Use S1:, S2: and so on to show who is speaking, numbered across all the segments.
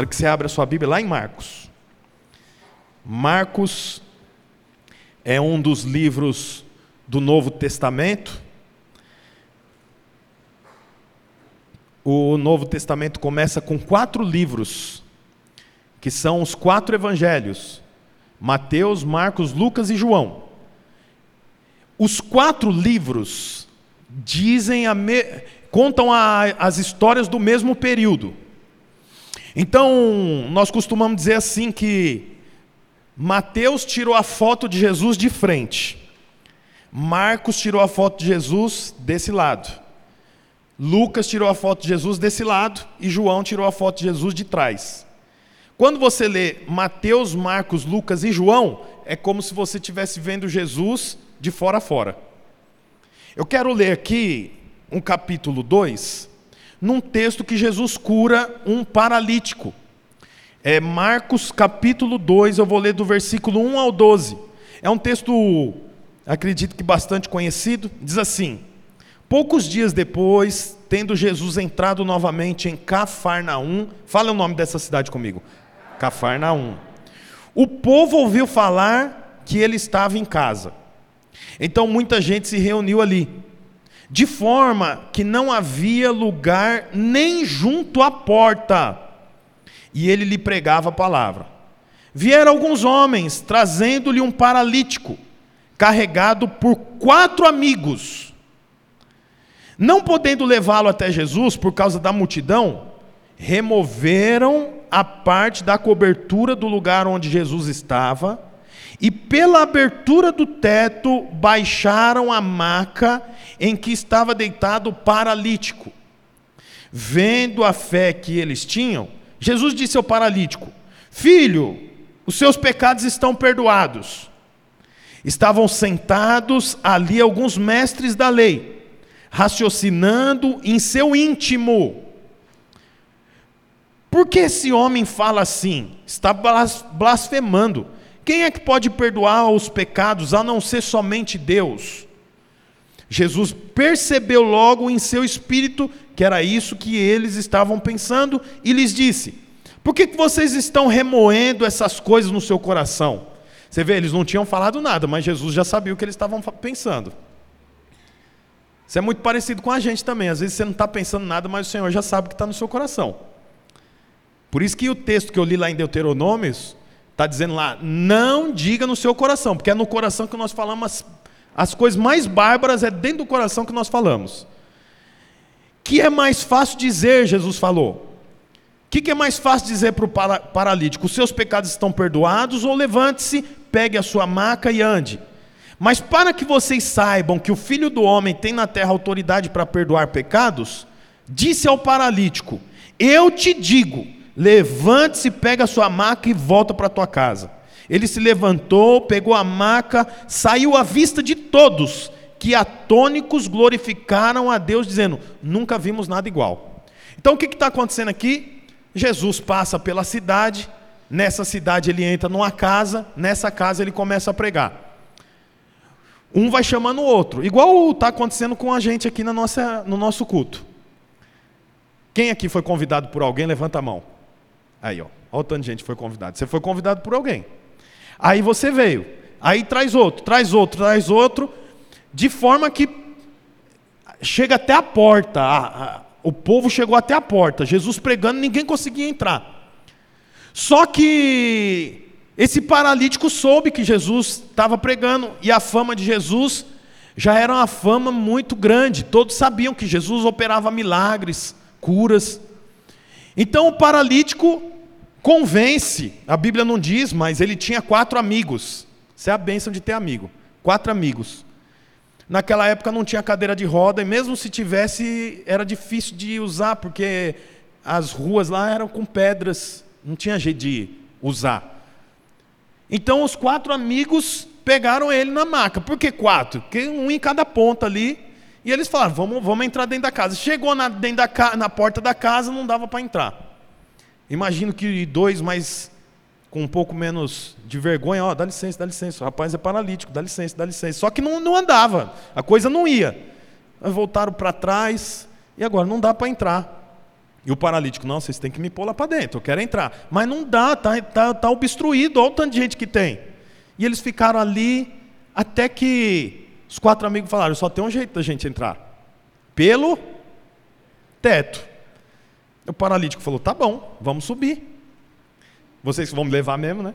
S1: Quero que você abra a sua Bíblia lá em Marcos. Marcos é um dos livros do Novo Testamento. O Novo Testamento começa com quatro livros, que são os quatro evangelhos: Mateus, Marcos, Lucas e João. Os quatro livros dizem me... contam a... as histórias do mesmo período. Então, nós costumamos dizer assim que Mateus tirou a foto de Jesus de frente. Marcos tirou a foto de Jesus desse lado. Lucas tirou a foto de Jesus desse lado e João tirou a foto de Jesus de trás. Quando você lê Mateus, Marcos, Lucas e João, é como se você estivesse vendo Jesus de fora a fora. Eu quero ler aqui um capítulo 2, num texto que Jesus cura um paralítico. É Marcos capítulo 2, eu vou ler do versículo 1 ao 12. É um texto, acredito que bastante conhecido, diz assim: Poucos dias depois, tendo Jesus entrado novamente em Cafarnaum, fala o nome dessa cidade comigo. Cafarnaum. O povo ouviu falar que ele estava em casa. Então muita gente se reuniu ali de forma que não havia lugar nem junto à porta, e ele lhe pregava a palavra. Vieram alguns homens, trazendo-lhe um paralítico, carregado por quatro amigos. Não podendo levá-lo até Jesus por causa da multidão, removeram a parte da cobertura do lugar onde Jesus estava e pela abertura do teto baixaram a maca em que estava deitado o paralítico. Vendo a fé que eles tinham, Jesus disse ao paralítico: Filho, os seus pecados estão perdoados. Estavam sentados ali alguns mestres da lei, raciocinando em seu íntimo. Por que esse homem fala assim? Está blasfemando. Quem é que pode perdoar os pecados a não ser somente Deus? Jesus percebeu logo em seu espírito que era isso que eles estavam pensando e lhes disse: Por que vocês estão remoendo essas coisas no seu coração? Você vê, eles não tinham falado nada, mas Jesus já sabia o que eles estavam pensando. Isso é muito parecido com a gente também. Às vezes você não está pensando nada, mas o Senhor já sabe o que está no seu coração. Por isso que o texto que eu li lá em Deuteronômios Está dizendo lá, não diga no seu coração, porque é no coração que nós falamos as, as coisas mais bárbaras, é dentro do coração que nós falamos. Que é mais fácil dizer, Jesus falou. O que, que, é mais fácil dizer para o paralítico? Os seus pecados estão perdoados, ou levante-se, pegue a sua maca e ande. Mas para que vocês saibam que o filho do homem tem na terra autoridade para perdoar pecados, disse ao paralítico: Eu te digo Levante-se, pega a sua maca e volta para a tua casa. Ele se levantou, pegou a maca, saiu à vista de todos, que atônicos glorificaram a Deus, dizendo: Nunca vimos nada igual. Então o que está acontecendo aqui? Jesus passa pela cidade, nessa cidade ele entra numa casa, nessa casa ele começa a pregar. Um vai chamando o outro, igual está acontecendo com a gente aqui na nossa, no nosso culto. Quem aqui foi convidado por alguém? Levanta a mão. Aí, ó. Olha o tanto de gente foi convidado. Você foi convidado por alguém. Aí você veio. Aí traz outro, traz outro, traz outro, de forma que chega até a porta. A, a, o povo chegou até a porta. Jesus pregando, ninguém conseguia entrar. Só que esse paralítico soube que Jesus estava pregando e a fama de Jesus já era uma fama muito grande. Todos sabiam que Jesus operava milagres, curas. Então o paralítico convence, a Bíblia não diz, mas ele tinha quatro amigos. Isso é a bênção de ter amigo. Quatro amigos. Naquela época não tinha cadeira de roda, e mesmo se tivesse, era difícil de usar, porque as ruas lá eram com pedras, não tinha jeito de usar. Então os quatro amigos pegaram ele na maca. Por que quatro? Porque um em cada ponta ali. E eles falaram: vamos, vamos entrar dentro da casa. Chegou na, dentro da, na porta da casa, não dava para entrar. Imagino que dois mais com um pouco menos de vergonha, ó, oh, dá licença, dá licença, o rapaz é paralítico, dá licença, dá licença. Só que não, não andava, a coisa não ia. Voltaram para trás, e agora não dá para entrar. E o paralítico, não, vocês têm que me pôr lá para dentro, eu quero entrar. Mas não dá, está tá, tá obstruído, olha o tanto de gente que tem. E eles ficaram ali até que os quatro amigos falaram: só tem um jeito da gente entrar pelo teto. O paralítico falou: tá bom, vamos subir. Vocês vão me levar mesmo, né?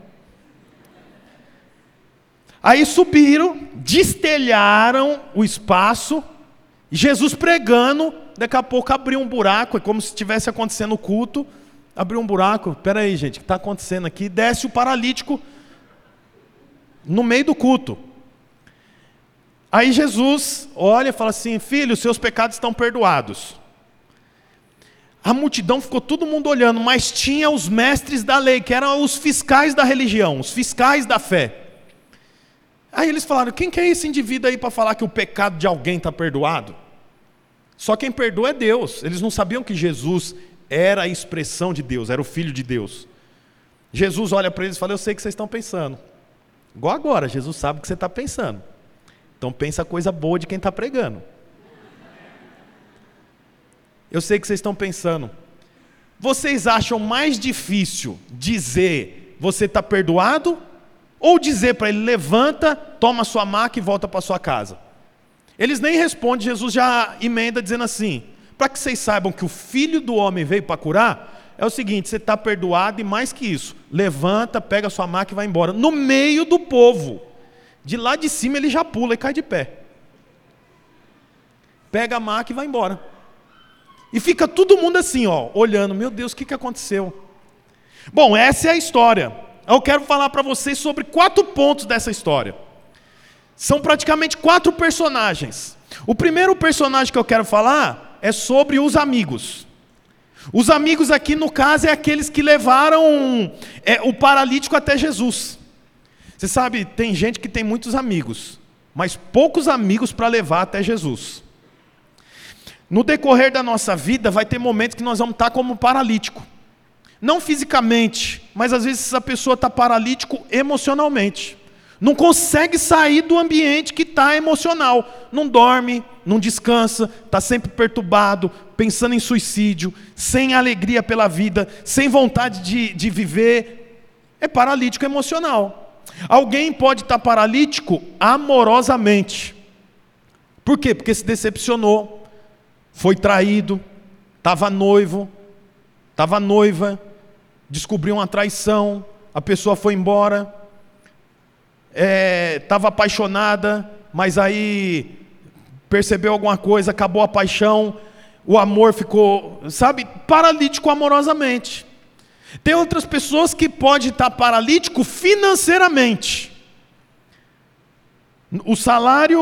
S1: Aí subiram, destelharam o espaço, Jesus pregando, daqui a pouco abriu um buraco, é como se estivesse acontecendo o culto, abriu um buraco, espera aí gente, o que está acontecendo aqui? Desce o paralítico no meio do culto. Aí Jesus olha e fala assim: Filho, seus pecados estão perdoados. A multidão ficou todo mundo olhando, mas tinha os mestres da lei, que eram os fiscais da religião, os fiscais da fé. Aí eles falaram: quem que é esse indivíduo aí para falar que o pecado de alguém está perdoado? Só quem perdoa é Deus. Eles não sabiam que Jesus era a expressão de Deus, era o Filho de Deus. Jesus olha para eles e fala: Eu sei o que vocês estão pensando. Igual agora, Jesus sabe o que você está pensando. Então pensa coisa boa de quem está pregando. Eu sei que vocês estão pensando. Vocês acham mais difícil dizer você está perdoado ou dizer para ele levanta, toma sua maca e volta para sua casa? Eles nem respondem, Jesus já emenda dizendo assim: para que vocês saibam que o filho do homem veio para curar, é o seguinte: você está perdoado e mais que isso, levanta, pega sua maca e vai embora. No meio do povo. De lá de cima ele já pula e cai de pé. Pega a maca e vai embora. E fica todo mundo assim, ó, olhando, meu Deus, o que, que aconteceu? Bom, essa é a história. Eu quero falar para vocês sobre quatro pontos dessa história. São praticamente quatro personagens. O primeiro personagem que eu quero falar é sobre os amigos. Os amigos aqui, no caso, é aqueles que levaram é, o paralítico até Jesus. Você sabe, tem gente que tem muitos amigos, mas poucos amigos para levar até Jesus. No decorrer da nossa vida, vai ter momentos que nós vamos estar como paralítico. Não fisicamente, mas às vezes essa pessoa está paralítico emocionalmente. Não consegue sair do ambiente que está emocional. Não dorme, não descansa, está sempre perturbado, pensando em suicídio, sem alegria pela vida, sem vontade de, de viver. É paralítico emocional. Alguém pode estar paralítico amorosamente. Por quê? Porque se decepcionou, foi traído, estava noivo, estava noiva, descobriu uma traição, a pessoa foi embora estava é, apaixonada, mas aí percebeu alguma coisa, acabou a paixão, o amor ficou, sabe, paralítico amorosamente. Tem outras pessoas que pode estar paralítico financeiramente. O salário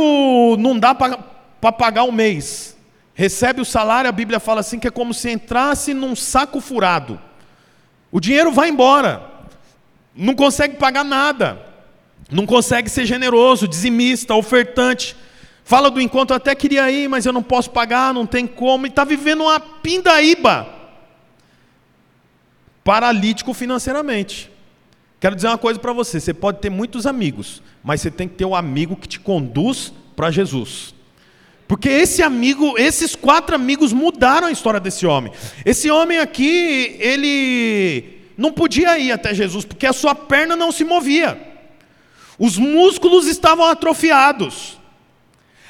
S1: não dá para pagar um mês. Recebe o salário, a Bíblia fala assim que é como se entrasse num saco furado. O dinheiro vai embora. Não consegue pagar nada não consegue ser generoso, dizimista, ofertante. Fala do encontro, até queria ir, mas eu não posso pagar, não tem como, e está vivendo uma pindaíba. Paralítico financeiramente. Quero dizer uma coisa para você: você pode ter muitos amigos, mas você tem que ter um amigo que te conduz para Jesus. Porque esse amigo, esses quatro amigos mudaram a história desse homem. Esse homem aqui, ele não podia ir até Jesus, porque a sua perna não se movia. Os músculos estavam atrofiados.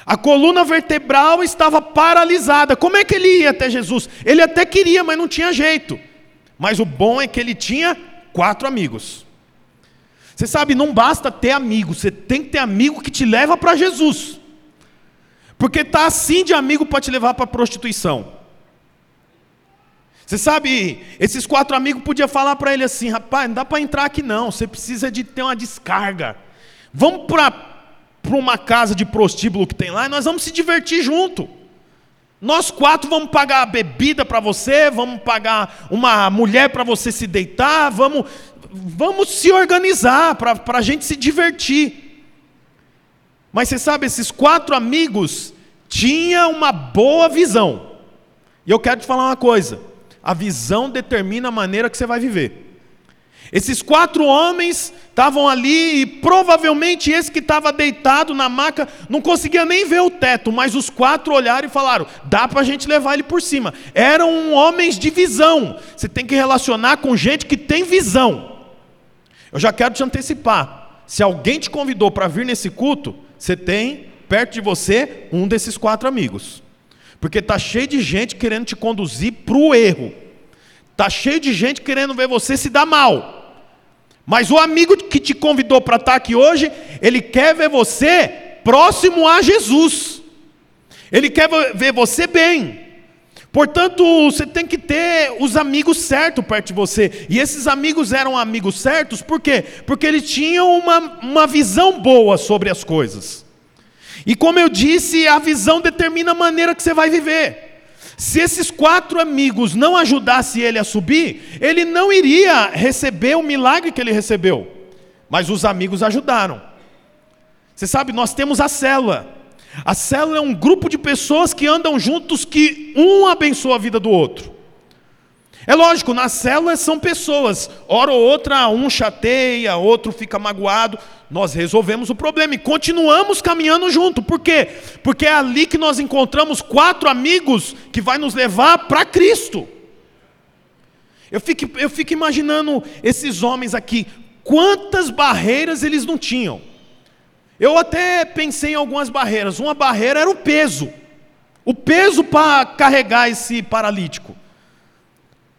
S1: A coluna vertebral estava paralisada. Como é que ele ia até Jesus? Ele até queria, mas não tinha jeito. Mas o bom é que ele tinha quatro amigos. Você sabe, não basta ter amigo, você tem que ter amigo que te leva para Jesus. Porque tá assim de amigo para te levar para prostituição. Você sabe, esses quatro amigos podiam falar para ele assim: rapaz, não dá para entrar aqui não, você precisa de ter uma descarga. Vamos para uma casa de prostíbulo que tem lá e nós vamos se divertir junto. Nós quatro vamos pagar a bebida para você, vamos pagar uma mulher para você se deitar, vamos, vamos se organizar para a gente se divertir. Mas você sabe, esses quatro amigos tinham uma boa visão. E eu quero te falar uma coisa: a visão determina a maneira que você vai viver. Esses quatro homens estavam ali e provavelmente esse que estava deitado na maca não conseguia nem ver o teto, mas os quatro olharam e falaram: dá para a gente levar ele por cima. Eram homens de visão. Você tem que relacionar com gente que tem visão. Eu já quero te antecipar. Se alguém te convidou para vir nesse culto, você tem perto de você um desses quatro amigos. Porque está cheio de gente querendo te conduzir para o erro. Está cheio de gente querendo ver você se dar mal. Mas o amigo que te convidou para estar aqui hoje, ele quer ver você próximo a Jesus. Ele quer ver você bem. Portanto, você tem que ter os amigos certos perto de você. E esses amigos eram amigos certos, por quê? Porque eles tinham uma, uma visão boa sobre as coisas. E como eu disse, a visão determina a maneira que você vai viver. Se esses quatro amigos não ajudassem ele a subir, ele não iria receber o milagre que ele recebeu. Mas os amigos ajudaram. Você sabe, nós temos a célula. A célula é um grupo de pessoas que andam juntos, que um abençoa a vida do outro. É lógico, nas células são pessoas, hora ou outra um chateia, outro fica magoado. Nós resolvemos o problema e continuamos caminhando junto. Por quê? Porque é ali que nós encontramos quatro amigos que vai nos levar para Cristo. Eu fico, eu fico imaginando esses homens aqui, quantas barreiras eles não tinham. Eu até pensei em algumas barreiras. Uma barreira era o peso. O peso para carregar esse paralítico.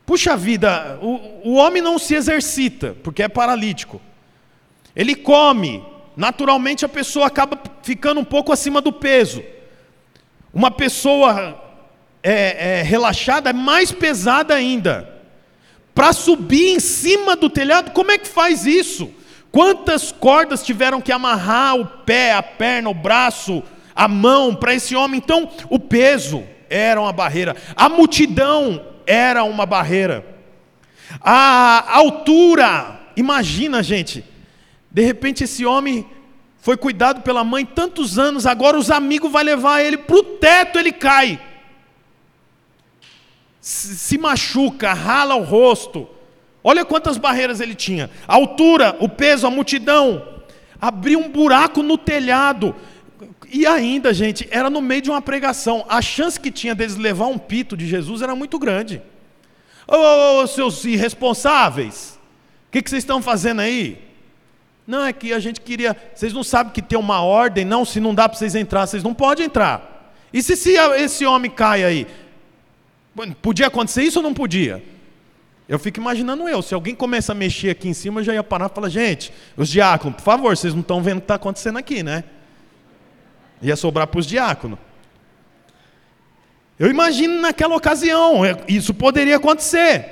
S1: Puxa vida, o, o homem não se exercita, porque é paralítico. Ele come, naturalmente a pessoa acaba ficando um pouco acima do peso. Uma pessoa é, é, relaxada é mais pesada ainda. Para subir em cima do telhado, como é que faz isso? Quantas cordas tiveram que amarrar o pé, a perna, o braço, a mão para esse homem? Então, o peso era uma barreira. A multidão era uma barreira. A altura, imagina, gente, de repente esse homem foi cuidado pela mãe tantos anos, agora os amigos vão levar ele para o teto, ele cai. Se machuca, rala o rosto. Olha quantas barreiras ele tinha: a altura, o peso, a multidão. Abriu um buraco no telhado. E ainda, gente, era no meio de uma pregação. A chance que tinha deles levar um pito de Jesus era muito grande. Ô, oh, oh, seus irresponsáveis, o que, que vocês estão fazendo aí? Não, é que a gente queria. Vocês não sabem que tem uma ordem, não, se não dá para vocês entrar, vocês não podem entrar. E se, se esse homem cai aí? Podia acontecer isso ou não podia? Eu fico imaginando eu, se alguém começa a mexer aqui em cima, eu já ia parar e falar, gente, os diáconos, por favor, vocês não estão vendo o que está acontecendo aqui, né? Ia sobrar para os diáconos. Eu imagino naquela ocasião, é, isso poderia acontecer.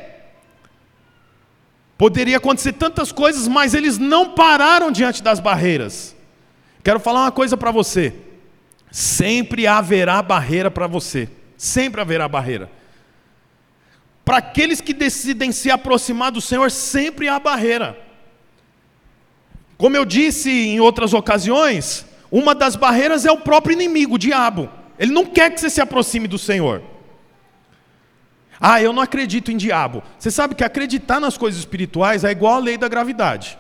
S1: Poderia acontecer tantas coisas, mas eles não pararam diante das barreiras. Quero falar uma coisa para você. Sempre haverá barreira para você. Sempre haverá barreira. Para aqueles que decidem se aproximar do Senhor, sempre há barreira. Como eu disse em outras ocasiões, uma das barreiras é o próprio inimigo, o diabo. Ele não quer que você se aproxime do Senhor. Ah, eu não acredito em diabo. Você sabe que acreditar nas coisas espirituais é igual à lei da gravidade.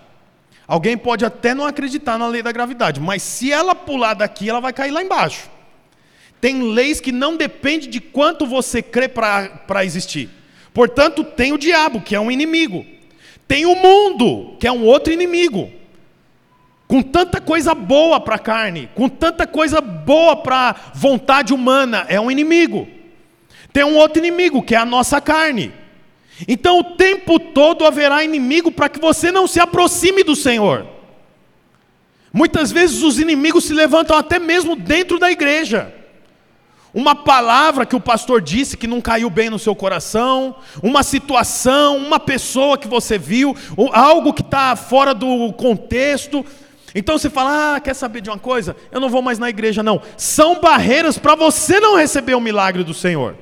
S1: Alguém pode até não acreditar na lei da gravidade, mas se ela pular daqui, ela vai cair lá embaixo. Tem leis que não dependem de quanto você crê para existir. Portanto, tem o diabo, que é um inimigo. Tem o mundo, que é um outro inimigo com tanta coisa boa para a carne, com tanta coisa boa para a vontade humana, é um inimigo. Tem um outro inimigo, que é a nossa carne. Então o tempo todo haverá inimigo para que você não se aproxime do Senhor. Muitas vezes os inimigos se levantam até mesmo dentro da igreja. Uma palavra que o pastor disse que não caiu bem no seu coração, uma situação, uma pessoa que você viu, algo que está fora do contexto, então você fala: ah, quer saber de uma coisa? Eu não vou mais na igreja, não. São barreiras para você não receber o milagre do Senhor.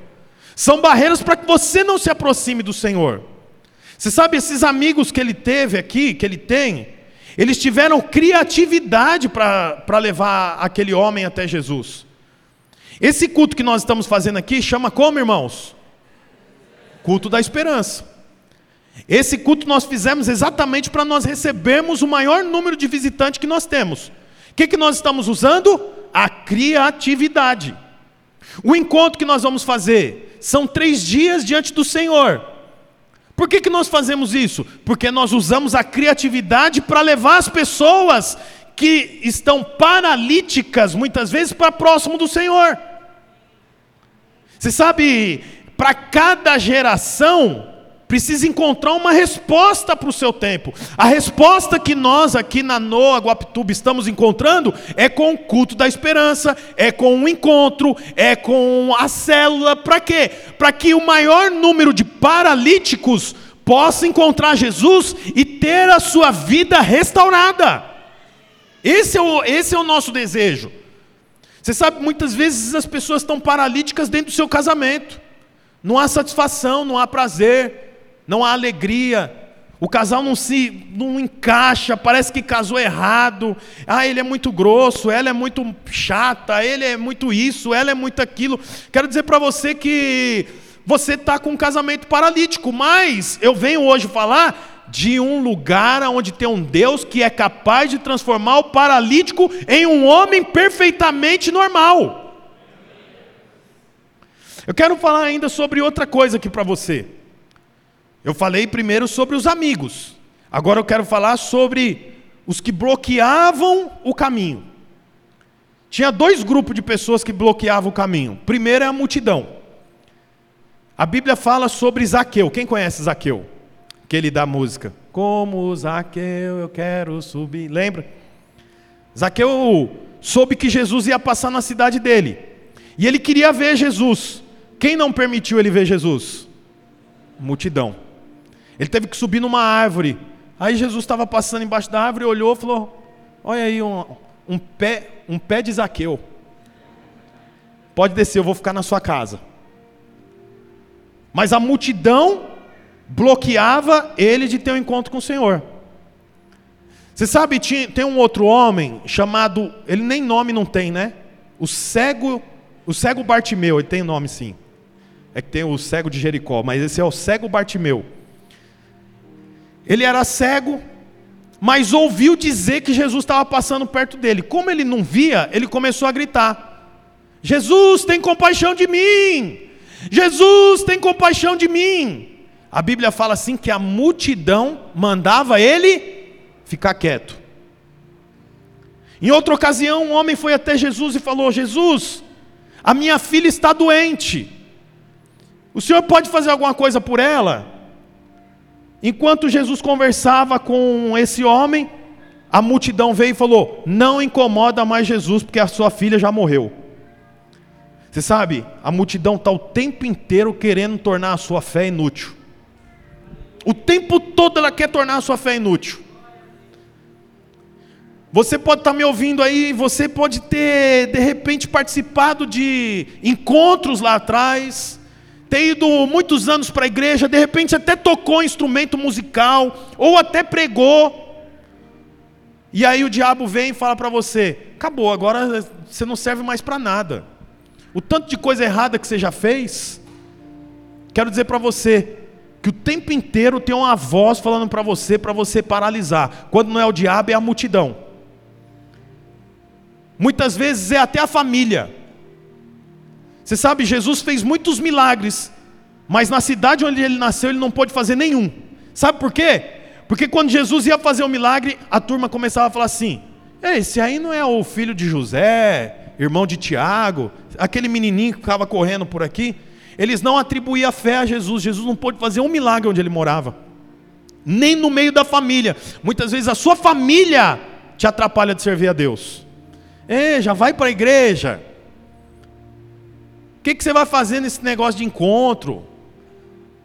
S1: São barreiras para que você não se aproxime do Senhor. Você sabe, esses amigos que ele teve aqui, que ele tem, eles tiveram criatividade para levar aquele homem até Jesus. Esse culto que nós estamos fazendo aqui chama como, irmãos? Culto da esperança. Esse culto nós fizemos exatamente para nós recebermos o maior número de visitantes que nós temos. O que, que nós estamos usando? A criatividade. O encontro que nós vamos fazer são três dias diante do Senhor. Por que, que nós fazemos isso? Porque nós usamos a criatividade para levar as pessoas que estão paralíticas, muitas vezes, para próximo do Senhor. Você sabe, para cada geração, precisa encontrar uma resposta para o seu tempo. A resposta que nós aqui na Noa Guapituba estamos encontrando é com o culto da esperança, é com o encontro, é com a célula. Para quê? Para que o maior número de paralíticos possa encontrar Jesus e ter a sua vida restaurada. Esse é o, esse é o nosso desejo. Você sabe, muitas vezes as pessoas estão paralíticas dentro do seu casamento. Não há satisfação, não há prazer, não há alegria. O casal não se não encaixa, parece que casou errado. Ah, ele é muito grosso, ela é muito chata, ele é muito isso, ela é muito aquilo. Quero dizer para você que você está com um casamento paralítico, mas eu venho hoje falar de um lugar onde tem um Deus que é capaz de transformar o paralítico em um homem perfeitamente normal. Eu quero falar ainda sobre outra coisa aqui para você. Eu falei primeiro sobre os amigos. Agora eu quero falar sobre os que bloqueavam o caminho. Tinha dois grupos de pessoas que bloqueavam o caminho. Primeiro é a multidão. A Bíblia fala sobre Zaqueu. Quem conhece Zaqueu? Aquele da música. Como Zaqueu eu quero subir. Lembra? Zaqueu soube que Jesus ia passar na cidade dele. E ele queria ver Jesus. Quem não permitiu ele ver Jesus? Multidão. Ele teve que subir numa árvore. Aí Jesus estava passando embaixo da árvore, olhou e falou: Olha aí, um, um, pé, um pé de Zaqueu. Pode descer, eu vou ficar na sua casa. Mas a multidão bloqueava ele de ter um encontro com o Senhor. Você sabe, tem um outro homem chamado, ele nem nome não tem, né? O cego, o cego Bartimeu, ele tem nome sim. É que tem o cego de Jericó, mas esse é o cego Bartimeu. Ele era cego, mas ouviu dizer que Jesus estava passando perto dele. Como ele não via, ele começou a gritar: Jesus, tem compaixão de mim! Jesus, tem compaixão de mim! A Bíblia fala assim que a multidão mandava ele ficar quieto. Em outra ocasião, um homem foi até Jesus e falou: Jesus, a minha filha está doente. O senhor pode fazer alguma coisa por ela? Enquanto Jesus conversava com esse homem, a multidão veio e falou: Não incomoda mais Jesus, porque a sua filha já morreu. Você sabe, a multidão está o tempo inteiro querendo tornar a sua fé inútil. O tempo todo ela quer tornar a sua fé inútil. Você pode estar tá me ouvindo aí, você pode ter, de repente, participado de encontros lá atrás, ter ido muitos anos para a igreja, de repente até tocou instrumento musical, ou até pregou, e aí o diabo vem e fala para você: acabou, agora você não serve mais para nada. O tanto de coisa errada que você já fez, quero dizer para você que o tempo inteiro tem uma voz falando para você, para você paralisar. Quando não é o diabo, é a multidão. Muitas vezes é até a família. Você sabe, Jesus fez muitos milagres, mas na cidade onde ele nasceu ele não pôde fazer nenhum. Sabe por quê? Porque quando Jesus ia fazer um milagre, a turma começava a falar assim: esse aí não é o filho de José, irmão de Tiago, aquele menininho que ficava correndo por aqui. Eles não atribuíam fé a Jesus. Jesus não pôde fazer um milagre onde ele morava, nem no meio da família. Muitas vezes a sua família te atrapalha de servir a Deus. Ei, já vai para a igreja, o que, que você vai fazer nesse negócio de encontro?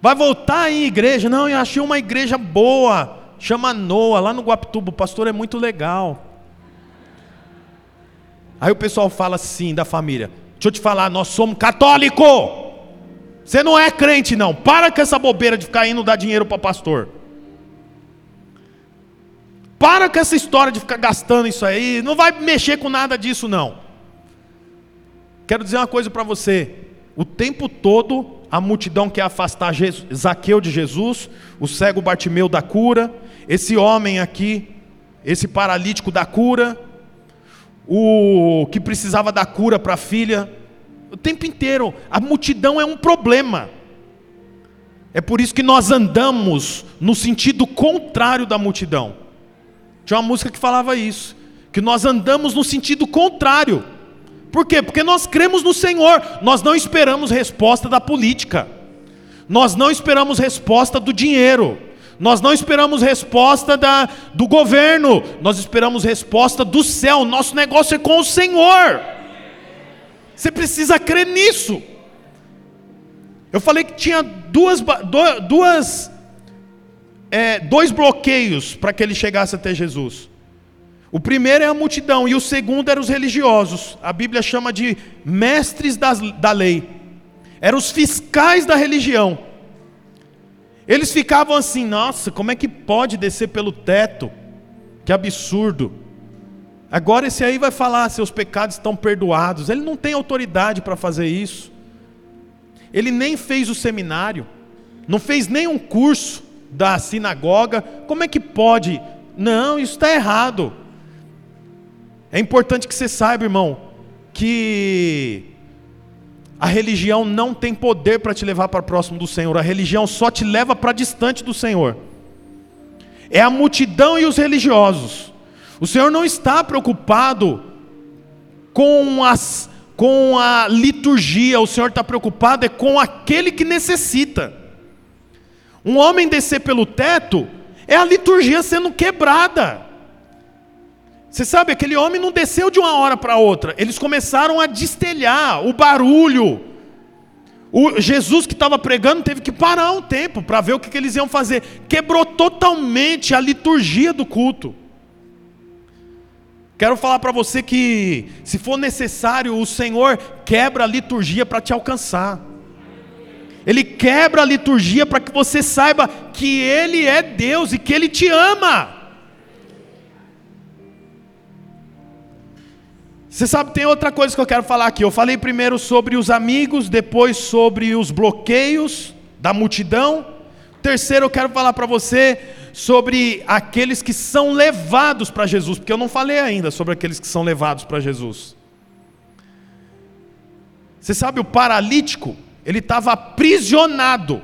S1: Vai voltar aí igreja? Não, eu achei uma igreja boa, chama Noa, lá no Guapituba, o pastor é muito legal. Aí o pessoal fala assim da família: Deixa eu te falar, nós somos católico. Você não é crente, não. Para com essa bobeira de ficar indo dar dinheiro para pastor. Para com essa história de ficar gastando isso aí. Não vai mexer com nada disso, não. Quero dizer uma coisa para você: o tempo todo a multidão quer afastar Zaqueu de Jesus, o cego Bartimeu da cura, esse homem aqui, esse paralítico da cura, o que precisava da cura para a filha, o tempo inteiro, a multidão é um problema. É por isso que nós andamos no sentido contrário da multidão. Tinha uma música que falava isso, que nós andamos no sentido contrário. Por quê? Porque nós cremos no Senhor, nós não esperamos resposta da política. Nós não esperamos resposta do dinheiro. Nós não esperamos resposta da, do governo, nós esperamos resposta do céu. Nosso negócio é com o Senhor. Você precisa crer nisso. Eu falei que tinha duas, duas é, dois bloqueios para que ele chegasse até Jesus. O primeiro é a multidão e o segundo eram os religiosos. A Bíblia chama de mestres das, da lei. Eram os fiscais da religião. Eles ficavam assim: nossa, como é que pode descer pelo teto? Que absurdo. Agora esse aí vai falar: seus pecados estão perdoados. Ele não tem autoridade para fazer isso. Ele nem fez o seminário, não fez nenhum curso da sinagoga. Como é que pode? Não, isso está errado. É importante que você saiba, irmão, que a religião não tem poder para te levar para próximo do Senhor, a religião só te leva para distante do Senhor. É a multidão e os religiosos. O Senhor não está preocupado com as com a liturgia, o Senhor está preocupado é com aquele que necessita. Um homem descer pelo teto é a liturgia sendo quebrada. Você sabe, aquele homem não desceu de uma hora para outra, eles começaram a destelhar o barulho. O Jesus que estava pregando teve que parar um tempo para ver o que, que eles iam fazer. Quebrou totalmente a liturgia do culto. Quero falar para você que, se for necessário, o Senhor quebra a liturgia para te alcançar. Ele quebra a liturgia para que você saiba que Ele é Deus e que Ele te ama. Você sabe, tem outra coisa que eu quero falar aqui. Eu falei primeiro sobre os amigos, depois sobre os bloqueios da multidão. Terceiro, eu quero falar para você sobre aqueles que são levados para Jesus, porque eu não falei ainda sobre aqueles que são levados para Jesus. Você sabe, o paralítico, ele estava aprisionado,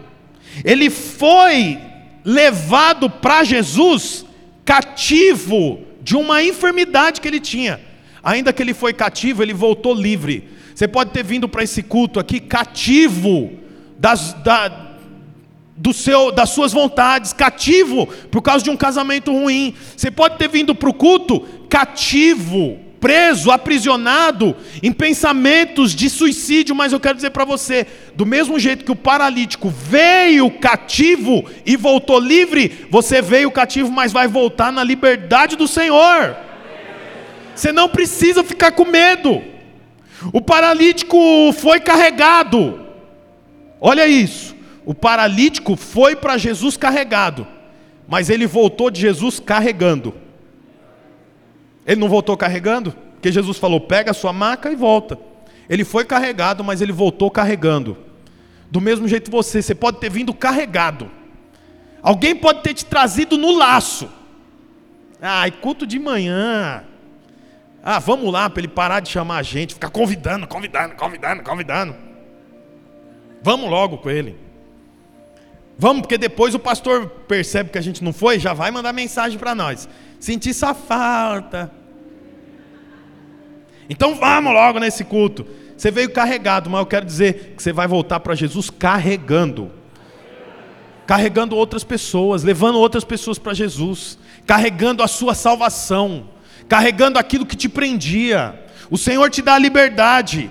S1: ele foi levado para Jesus cativo de uma enfermidade que ele tinha. Ainda que ele foi cativo, ele voltou livre. Você pode ter vindo para esse culto aqui cativo das, da, do seu, das suas vontades, cativo por causa de um casamento ruim. Você pode ter vindo para o culto cativo, preso, aprisionado em pensamentos de suicídio, mas eu quero dizer para você, do mesmo jeito que o paralítico veio cativo e voltou livre, você veio cativo, mas vai voltar na liberdade do Senhor. Você não precisa ficar com medo. O paralítico foi carregado. Olha isso o paralítico foi para Jesus carregado, mas ele voltou de Jesus carregando. Ele não voltou carregando? Porque Jesus falou: pega a sua maca e volta. Ele foi carregado, mas ele voltou carregando. Do mesmo jeito você, você pode ter vindo carregado. Alguém pode ter te trazido no laço. Ah, culto de manhã. Ah, vamos lá para ele parar de chamar a gente, ficar convidando, convidando, convidando, convidando. Vamos logo com ele. Vamos, porque depois o pastor percebe que a gente não foi, já vai mandar mensagem para nós. Senti essa falta. Então vamos logo nesse culto. Você veio carregado, mas eu quero dizer que você vai voltar para Jesus carregando. Carregando outras pessoas, levando outras pessoas para Jesus, carregando a sua salvação, carregando aquilo que te prendia. O Senhor te dá a liberdade.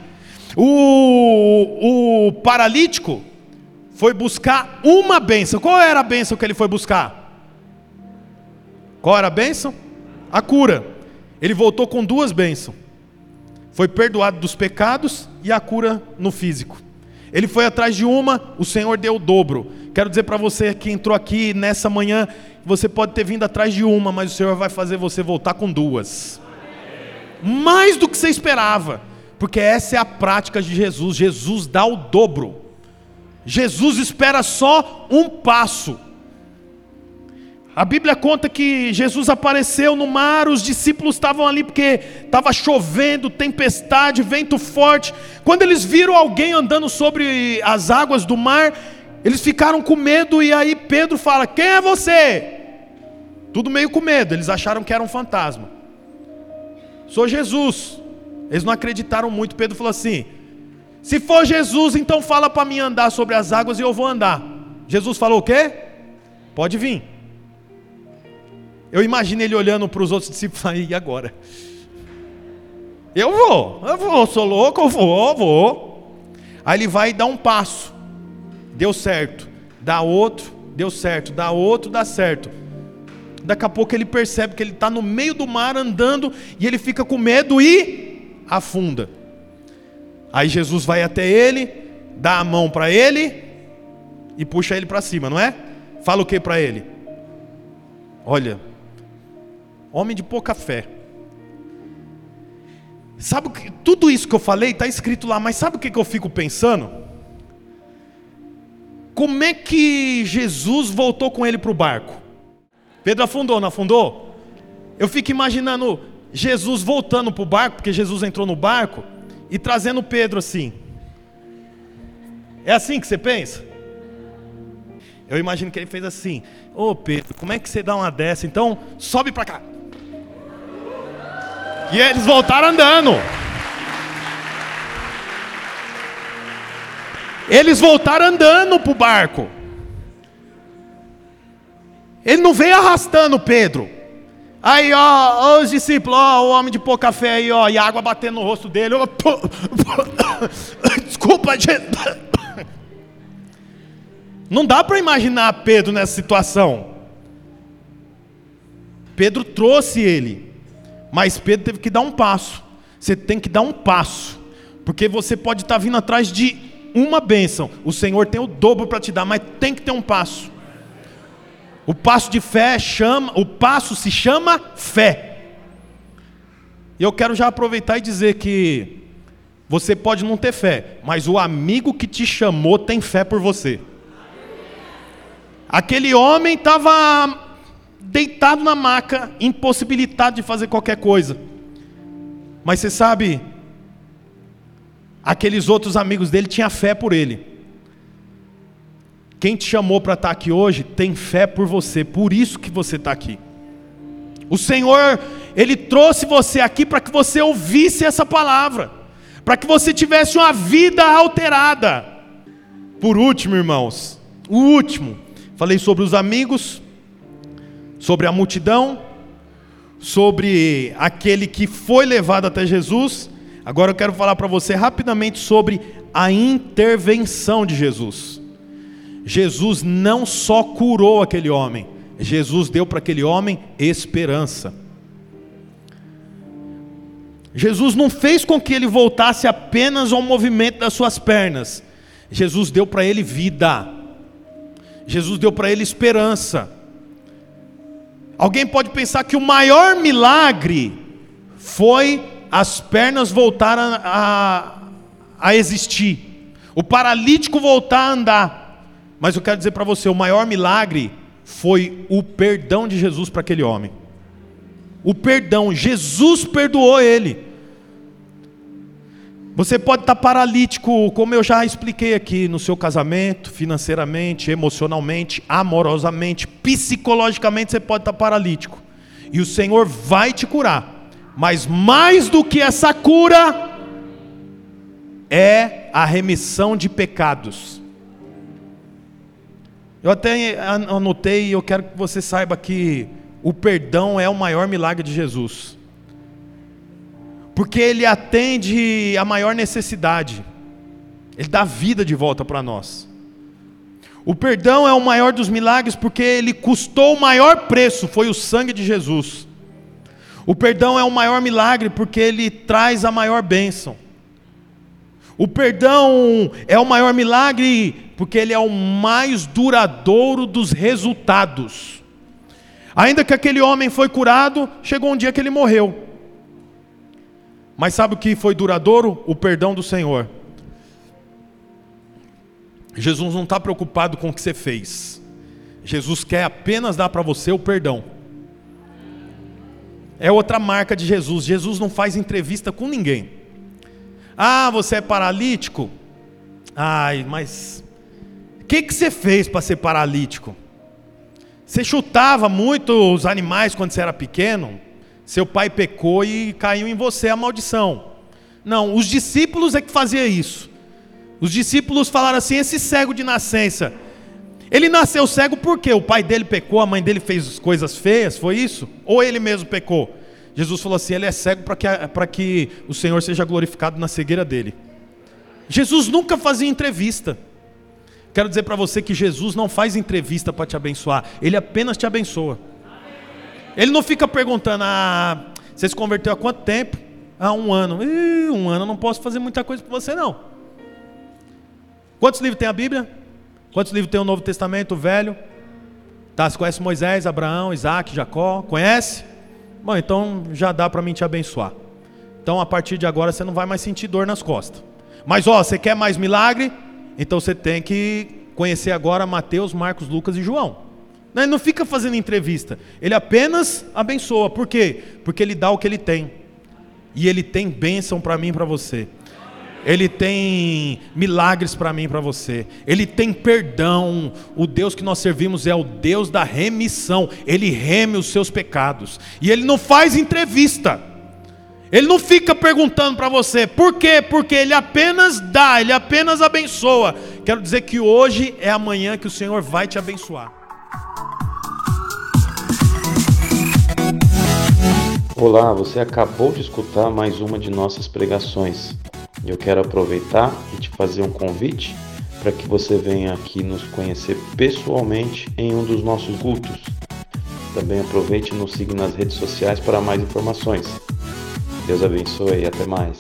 S1: O, o paralítico, foi buscar uma bênção. Qual era a bênção que ele foi buscar? Qual era a bênção? A cura. Ele voltou com duas bênçãos. Foi perdoado dos pecados e a cura no físico. Ele foi atrás de uma, o Senhor deu o dobro. Quero dizer para você que entrou aqui nessa manhã, você pode ter vindo atrás de uma, mas o Senhor vai fazer você voltar com duas. Mais do que você esperava. Porque essa é a prática de Jesus. Jesus dá o dobro. Jesus espera só um passo. A Bíblia conta que Jesus apareceu no mar, os discípulos estavam ali porque estava chovendo, tempestade, vento forte. Quando eles viram alguém andando sobre as águas do mar, eles ficaram com medo e aí Pedro fala: Quem é você? Tudo meio com medo, eles acharam que era um fantasma. Sou Jesus. Eles não acreditaram muito. Pedro falou assim: Se for Jesus, então fala para mim andar sobre as águas e eu vou andar. Jesus falou o quê? Pode vir. Eu imagino ele olhando para os outros discípulos e agora? Eu vou, eu vou, sou louco, eu vou, eu vou. Aí ele vai dar um passo, deu certo, dá outro, deu certo, dá outro, dá certo. Daqui a pouco ele percebe que ele está no meio do mar andando e ele fica com medo e afunda. Aí Jesus vai até ele, dá a mão para ele e puxa ele para cima, não é? Fala o que para ele? Olha, homem de pouca fé. Sabe tudo isso que eu falei está escrito lá, mas sabe o que, que eu fico pensando? Como é que Jesus voltou com ele para o barco? Pedro afundou, não afundou? Eu fico imaginando Jesus voltando para o barco, porque Jesus entrou no barco, e trazendo Pedro assim. É assim que você pensa? Eu imagino que ele fez assim: Ô oh, Pedro, como é que você dá uma dessa? Então, sobe para cá. E eles voltaram andando. Eles voltaram andando para o barco. Ele não veio arrastando Pedro. Aí, ó, os discípulos, ó, o homem de pouca fé aí, ó, e água batendo no rosto dele. Ó, Desculpa, gente. Não dá para imaginar Pedro nessa situação. Pedro trouxe ele. Mas Pedro teve que dar um passo. Você tem que dar um passo. Porque você pode estar vindo atrás de uma bênção. O Senhor tem o dobro para te dar, mas tem que ter um passo. O passo de fé chama, o passo se chama fé. E eu quero já aproveitar e dizer que você pode não ter fé, mas o amigo que te chamou tem fé por você. Aquele homem estava deitado na maca, impossibilitado de fazer qualquer coisa. Mas você sabe, aqueles outros amigos dele tinham fé por ele. Quem te chamou para estar tá aqui hoje tem fé por você, por isso que você está aqui. O Senhor, Ele trouxe você aqui para que você ouvisse essa palavra, para que você tivesse uma vida alterada. Por último, irmãos, o último, falei sobre os amigos, sobre a multidão, sobre aquele que foi levado até Jesus. Agora eu quero falar para você rapidamente sobre a intervenção de Jesus. Jesus não só curou aquele homem, Jesus deu para aquele homem esperança. Jesus não fez com que ele voltasse apenas ao movimento das suas pernas. Jesus deu para ele vida. Jesus deu para ele esperança. Alguém pode pensar que o maior milagre foi as pernas voltarem a, a existir, o paralítico voltar a andar. Mas eu quero dizer para você: o maior milagre foi o perdão de Jesus para aquele homem. O perdão, Jesus perdoou ele. Você pode estar paralítico, como eu já expliquei aqui, no seu casamento, financeiramente, emocionalmente, amorosamente, psicologicamente, você pode estar paralítico. E o Senhor vai te curar. Mas mais do que essa cura, é a remissão de pecados. Eu até anotei e eu quero que você saiba que o perdão é o maior milagre de Jesus porque Ele atende a maior necessidade, Ele dá vida de volta para nós. O perdão é o maior dos milagres porque ele custou o maior preço, foi o sangue de Jesus. O perdão é o maior milagre porque ele traz a maior bênção. O perdão é o maior milagre porque ele é o mais duradouro dos resultados. Ainda que aquele homem foi curado, chegou um dia que ele morreu. Mas sabe o que foi duradouro? O perdão do Senhor. Jesus não está preocupado com o que você fez. Jesus quer apenas dar para você o perdão. É outra marca de Jesus. Jesus não faz entrevista com ninguém. Ah, você é paralítico? Ai, mas o que, que você fez para ser paralítico? Você chutava muito os animais quando você era pequeno? Seu pai pecou e caiu em você a maldição. Não, os discípulos é que fazia isso. Os discípulos falaram assim: esse cego de nascença, ele nasceu cego porque o pai dele pecou, a mãe dele fez coisas feias, foi isso? Ou ele mesmo pecou? Jesus falou assim: ele é cego para que, que o Senhor seja glorificado na cegueira dele. Jesus nunca fazia entrevista. Quero dizer para você que Jesus não faz entrevista para te abençoar, ele apenas te abençoa. Ele não fica perguntando: ah, você se converteu há quanto tempo? Ah, um ano. Ih, um ano eu não posso fazer muita coisa para você, não. Quantos livros tem a Bíblia? Quantos livros tem o Novo Testamento, o Velho? Tá, você conhece Moisés, Abraão, Isaac, Jacó? Conhece? Bom, então já dá para mim te abençoar. Então a partir de agora você não vai mais sentir dor nas costas. Mas ó, você quer mais milagre? Então você tem que conhecer agora Mateus, Marcos, Lucas e João. Ele não fica fazendo entrevista, ele apenas abençoa. Por quê? Porque ele dá o que ele tem. E ele tem bênção para mim e para você. Ele tem milagres para mim e para você. Ele tem perdão. O Deus que nós servimos é o Deus da remissão. Ele reme os seus pecados. E ele não faz entrevista. Ele não fica perguntando para você. Por quê? Porque ele apenas dá, ele apenas abençoa. Quero dizer que hoje é amanhã que o Senhor vai te abençoar.
S2: Olá, você acabou de escutar mais uma de nossas pregações. Eu quero aproveitar e te fazer um convite para que você venha aqui nos conhecer pessoalmente em um dos nossos cultos. Também aproveite e nos siga nas redes sociais para mais informações. Deus abençoe e até mais.